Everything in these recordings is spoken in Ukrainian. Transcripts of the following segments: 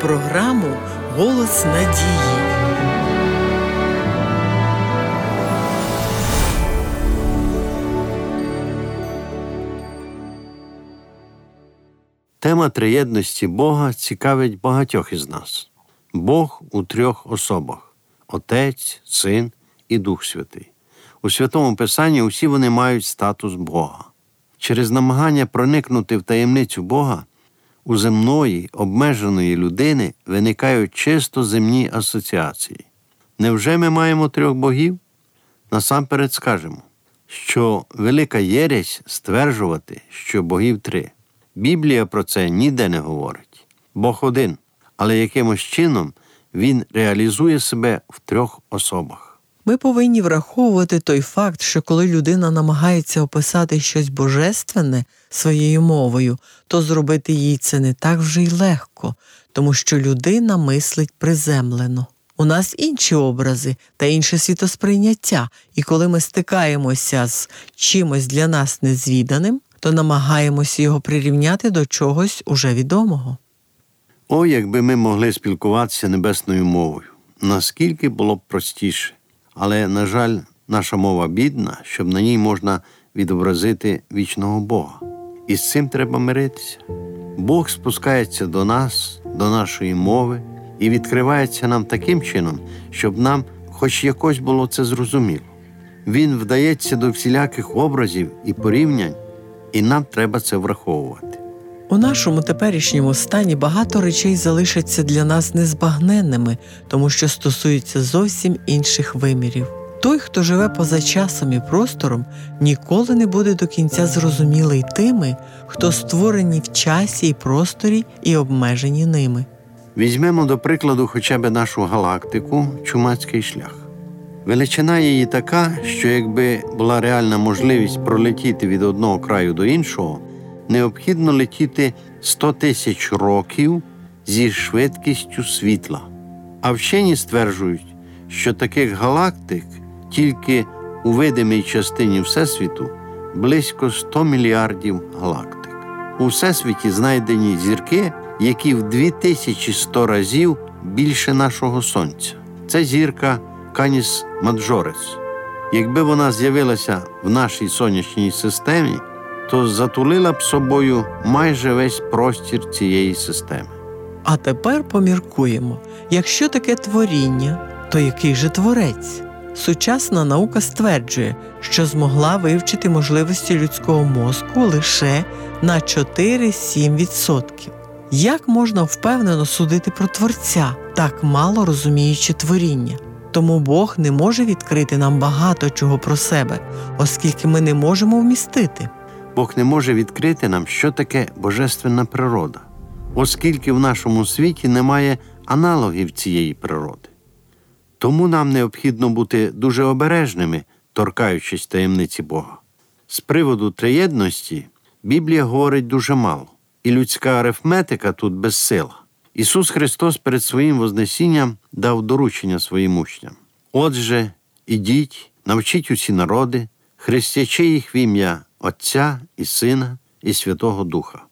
програму Голос надії. Тема триєдності Бога цікавить багатьох із нас. Бог у трьох особах Отець, Син і Дух Святий. У Святому Писанні усі вони мають статус Бога. Через намагання проникнути в таємницю Бога у земної, обмеженої людини виникають чисто земні асоціації. Невже ми маємо трьох богів? Насамперед скажемо, що велика єресь стверджувати, що богів три. Біблія про це ніде не говорить. Бог один, але якимось чином він реалізує себе в трьох особах. Ми повинні враховувати той факт, що коли людина намагається описати щось божественне своєю мовою, то зробити їй це не так вже й легко, тому що людина мислить приземлено. У нас інші образи та інше світосприйняття, і коли ми стикаємося з чимось для нас незвіданим, то намагаємося його прирівняти до чогось уже відомого. О, якби ми могли спілкуватися небесною мовою, наскільки було б простіше. Але, на жаль, наша мова бідна, щоб на ній можна відобразити вічного Бога. І з цим треба миритися. Бог спускається до нас, до нашої мови і відкривається нам таким чином, щоб нам хоч якось було це зрозуміло. Він вдається до всіляких образів і порівнянь, і нам треба це враховувати. У нашому теперішньому стані багато речей залишаться для нас незбагненними, тому що стосуються зовсім інших вимірів. Той, хто живе поза часом і простором, ніколи не буде до кінця зрозумілий тими, хто створені в часі і просторі і обмежені ними. Візьмемо до прикладу хоча б нашу галактику Чумацький шлях. Величина її така, що якби була реальна можливість пролетіти від одного краю до іншого, необхідно летіти 100 тисяч років зі швидкістю світла. А вчені стверджують, що таких галактик тільки у видимій частині Всесвіту близько 100 мільярдів галактик. У Всесвіті знайдені зірки, які в 2100 разів більше нашого Сонця. Це зірка Каніс Маджорес. Якби вона з'явилася в нашій сонячній системі, то затулила б собою майже весь простір цієї системи. А тепер поміркуємо: якщо таке творіння, то який же творець? Сучасна наука стверджує, що змогла вивчити можливості людського мозку лише на 4-7%. Як можна впевнено судити про творця, так мало розуміючи творіння? Тому Бог не може відкрити нам багато чого про себе, оскільки ми не можемо вмістити. Бог не може відкрити нам, що таке божественна природа, оскільки в нашому світі немає аналогів цієї природи. Тому нам необхідно бути дуже обережними, торкаючись таємниці Бога. З приводу триєдності Біблія говорить дуже мало, і людська арифметика тут безсила. Ісус Христос перед своїм Вознесінням дав доручення своїм учням. Отже, ідіть, навчіть усі народи, хрестячи їх в ім'я Отця і Сина і Святого Духа.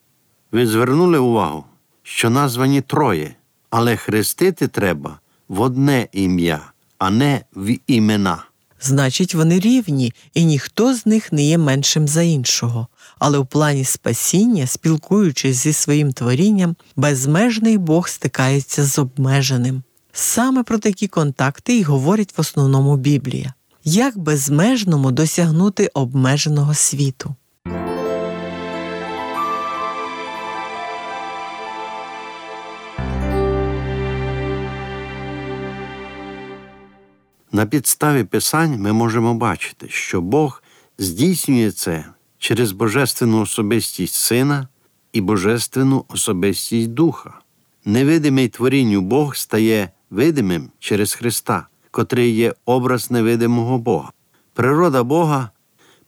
Ви звернули увагу, що названі троє, але хрестити треба в одне ім'я, а не в імена. Значить, вони рівні, і ніхто з них не є меншим за іншого. Але в плані спасіння, спілкуючись зі своїм творінням, безмежний Бог стикається з обмеженим. Саме про такі контакти й говорить в основному Біблія. Як безмежному досягнути обмеженого світу? На підставі Писань ми можемо бачити, що Бог здійснює це через божественну особистість Сина і божественну особистість Духа. Невидимий творінню Бог стає видимим через Христа, котрий є образ невидимого Бога. Природа Бога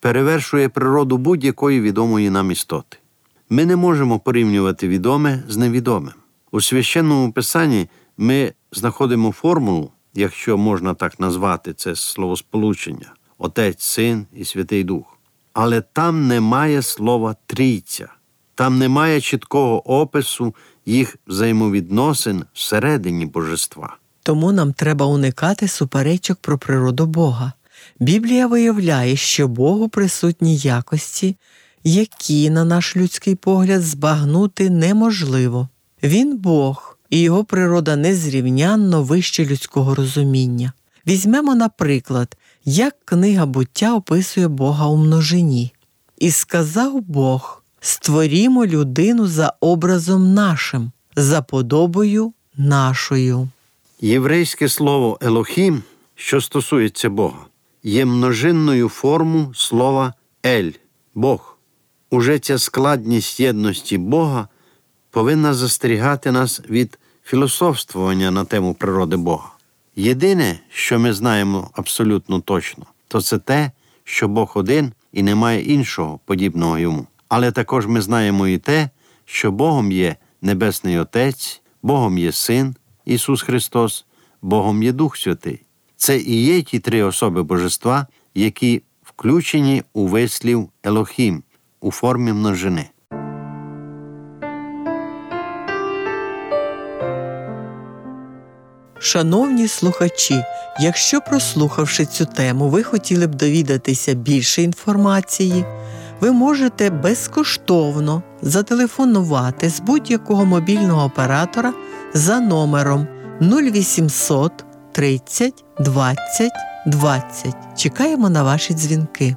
перевершує природу будь-якої відомої нам істоти. Ми не можемо порівнювати відоме з невідомим. У священному писанні ми знаходимо формулу, якщо можна так назвати це словосполучення Отець, Син і Святий Дух. Але там немає слова трійця, там немає чіткого опису, їх взаємовідносин всередині божества. Тому нам треба уникати суперечок про природу Бога. Біблія виявляє, що Богу присутні якості, які, на наш людський погляд, збагнути неможливо. Він Бог, і його природа незрівнянно вище людського розуміння. Візьмемо, наприклад, як книга буття описує Бога у множині. І сказав Бог: створімо людину за образом нашим, за подобою нашою. Єврейське слово Елохім, що стосується Бога, є множинною форму слова Ель Бог. Уже ця складність єдності Бога повинна застерігати нас від філософствування на тему природи Бога. Єдине, що ми знаємо абсолютно точно, то це те, що Бог один і немає іншого подібного йому. Але також ми знаємо і те, що Богом є Небесний Отець, Богом є Син Ісус Христос, Богом є Дух Святий. Це і є ті три особи Божества, які включені у вислів Елохім у формі множини. Шановні слухачі, якщо прослухавши цю тему, ви хотіли б довідатися більше інформації, ви можете безкоштовно зателефонувати з будь-якого мобільного оператора за номером 0800 30 20 20. Чекаємо на ваші дзвінки.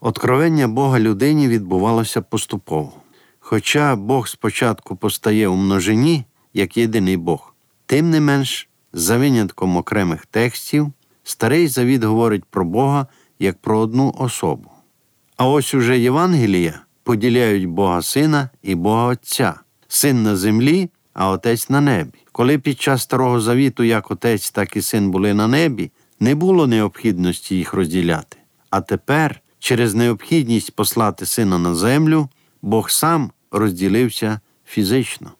Откровення Бога людині відбувалося поступово. Хоча Бог спочатку постає у множині як єдиний Бог, тим не менш, за винятком окремих текстів, старий завіт говорить про Бога як про одну особу. А ось уже Євангелія поділяють Бога Сина і Бога Отця, син на землі, а Отець на небі. Коли під час Старого Завіту як Отець, так і син були на небі, не було необхідності їх розділяти. А тепер, через необхідність послати сина на землю, Бог сам розділився фізично.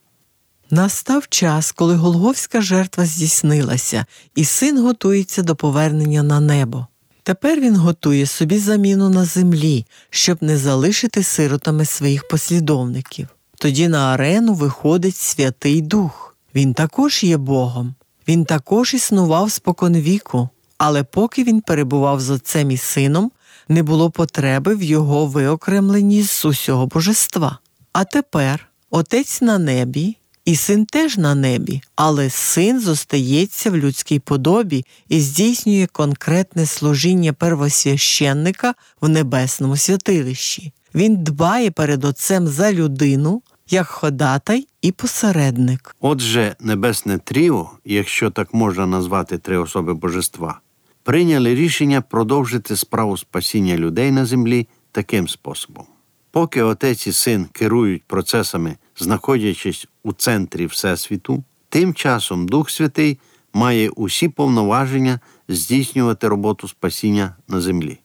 Настав час, коли Голговська жертва здійснилася, і син готується до повернення на небо. Тепер він готує собі заміну на землі, щоб не залишити сиротами своїх послідовників. Тоді на арену виходить Святий Дух. Він також є Богом. Він також існував споконвіку, але поки він перебував з отцем і сином, не було потреби в його виокремленні з усього божества. А тепер отець на небі, і син теж на небі, але син зостається в людській подобі і здійснює конкретне служіння первосвященника в небесному святилищі. Він дбає перед отцем за людину як ходатай і посередник. Отже, небесне тріо, якщо так можна назвати три особи божества, прийняли рішення продовжити справу спасіння людей на землі таким способом. Поки отець і син керують процесами, знаходячись у центрі Всесвіту, тим часом Дух Святий має усі повноваження здійснювати роботу спасіння на землі.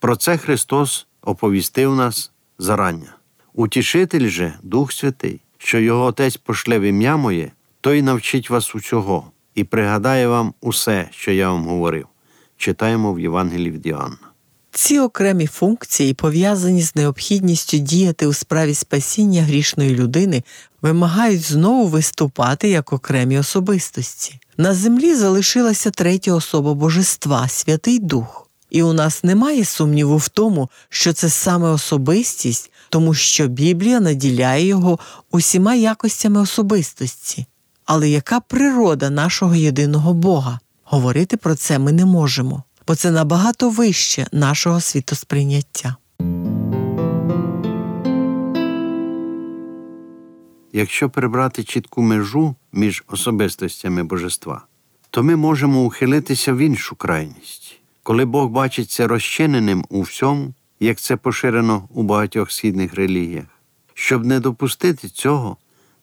Про це Христос оповістив нас зарання. Утішитель же, Дух Святий, що його Отець пошле в ім'я моє, той навчить вас усього і пригадає вам усе, що я вам говорив. Читаємо в Євангелії від Іоанна. Ці окремі функції, пов'язані з необхідністю діяти у справі спасіння грішної людини, вимагають знову виступати як окремі особистості. На землі залишилася третя особа божества Святий Дух. І у нас немає сумніву в тому, що це саме особистість, тому що Біблія наділяє його усіма якостями особистості. Але яка природа нашого єдиного Бога? Говорити про це ми не можемо, бо це набагато вище нашого світосприйняття. Якщо прибрати чітку межу між особистостями божества, то ми можемо ухилитися в іншу крайність, коли Бог бачиться розчиненим у всьому, як це поширено у багатьох східних релігіях. Щоб не допустити цього,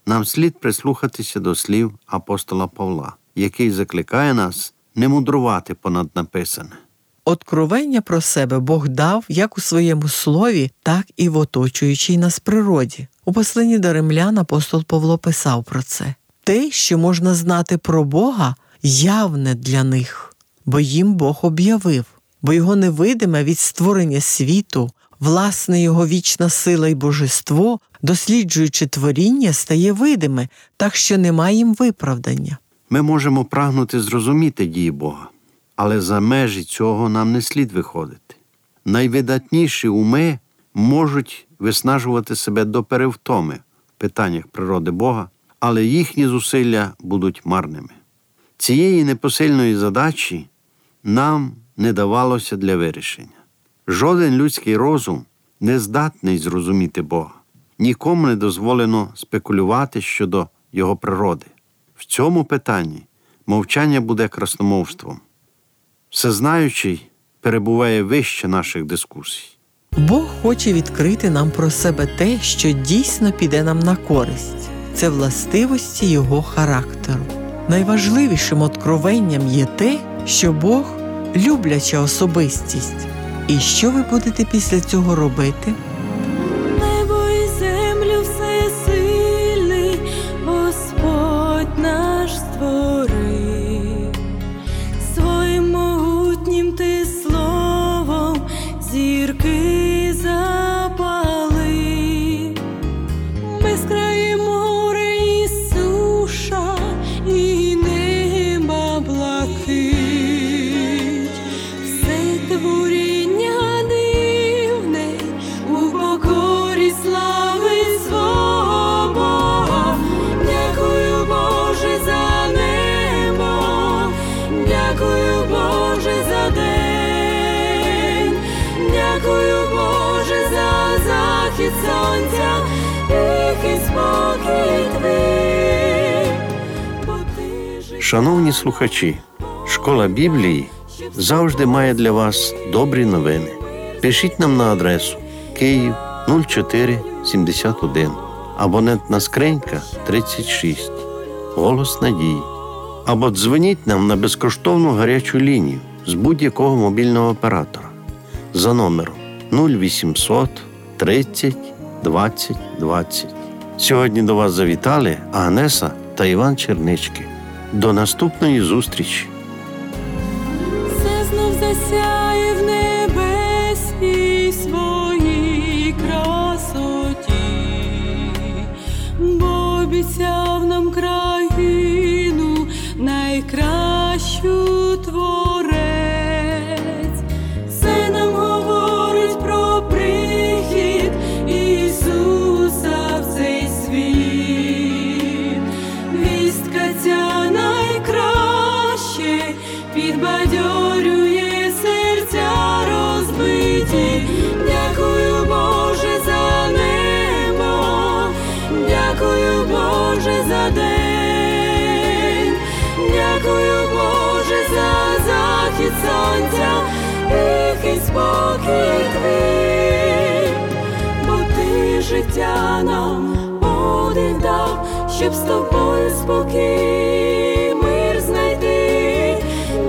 нам слід прислухатися до слів апостола Павла, який закликає нас не мудрувати понад написане. Откровення про себе Бог дав як у своєму слові, так і в оточуючій нас природі. У посланні до римлян апостол Павло писав про це. Те, що можна знати про Бога, явне для них, бо їм Бог об'явив, бо його невидиме від створення світу, власне його вічна сила і божество, досліджуючи творіння, стає видиме, так що немає їм виправдання. Ми можемо прагнути зрозуміти дії Бога, але за межі цього нам не слід виходити. Найвидатніші уми можуть виснажувати себе до перевтоми в питаннях природи Бога, але їхні зусилля будуть марними. Цієї непосильної задачі нам не давалося для вирішення. Жоден людський розум не здатний зрозуміти Бога, нікому не дозволено спекулювати щодо Його природи. В цьому питанні мовчання буде красномовством. Всезнаючий перебуває вище наших дискусій. Бог хоче відкрити нам про себе те, що дійсно піде нам на користь. Це властивості Його характеру. Найважливішим откровенням є те, що Бог любляча особистість. І що ви будете після цього робити? Сонця, тихий спокій твій. Шановні слухачі, школа Біблії завжди має для вас добрі новини. Пишіть нам на адресу Київ 0471, абонентна скринька 36, Голос Надії. Або дзвоніть нам на безкоштовну гарячу лінію з будь-якого мобільного оператора за номером 0800 30 20 20. Сьогодні до вас завітали Агнеса та Іван Чернички. До наступної зустрічі! Все знов засяє в небесній своїй красоті, бо обіцяв нам країну найкращу сонця, тихий спокій твій бо ти життя нам один дав, щоб з тобою спокій мир знайти.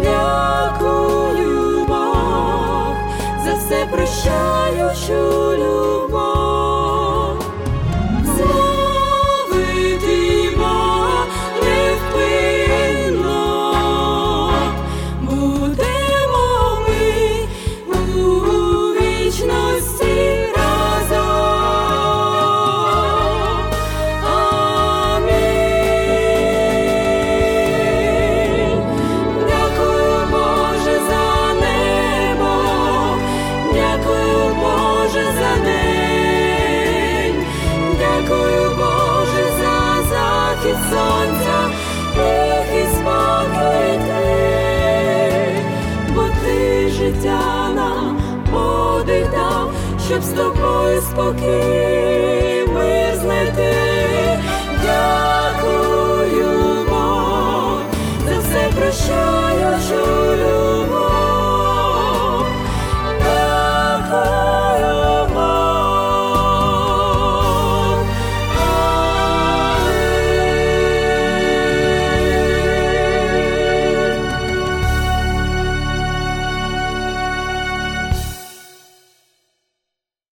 Дякую, Бог, за все прощаючу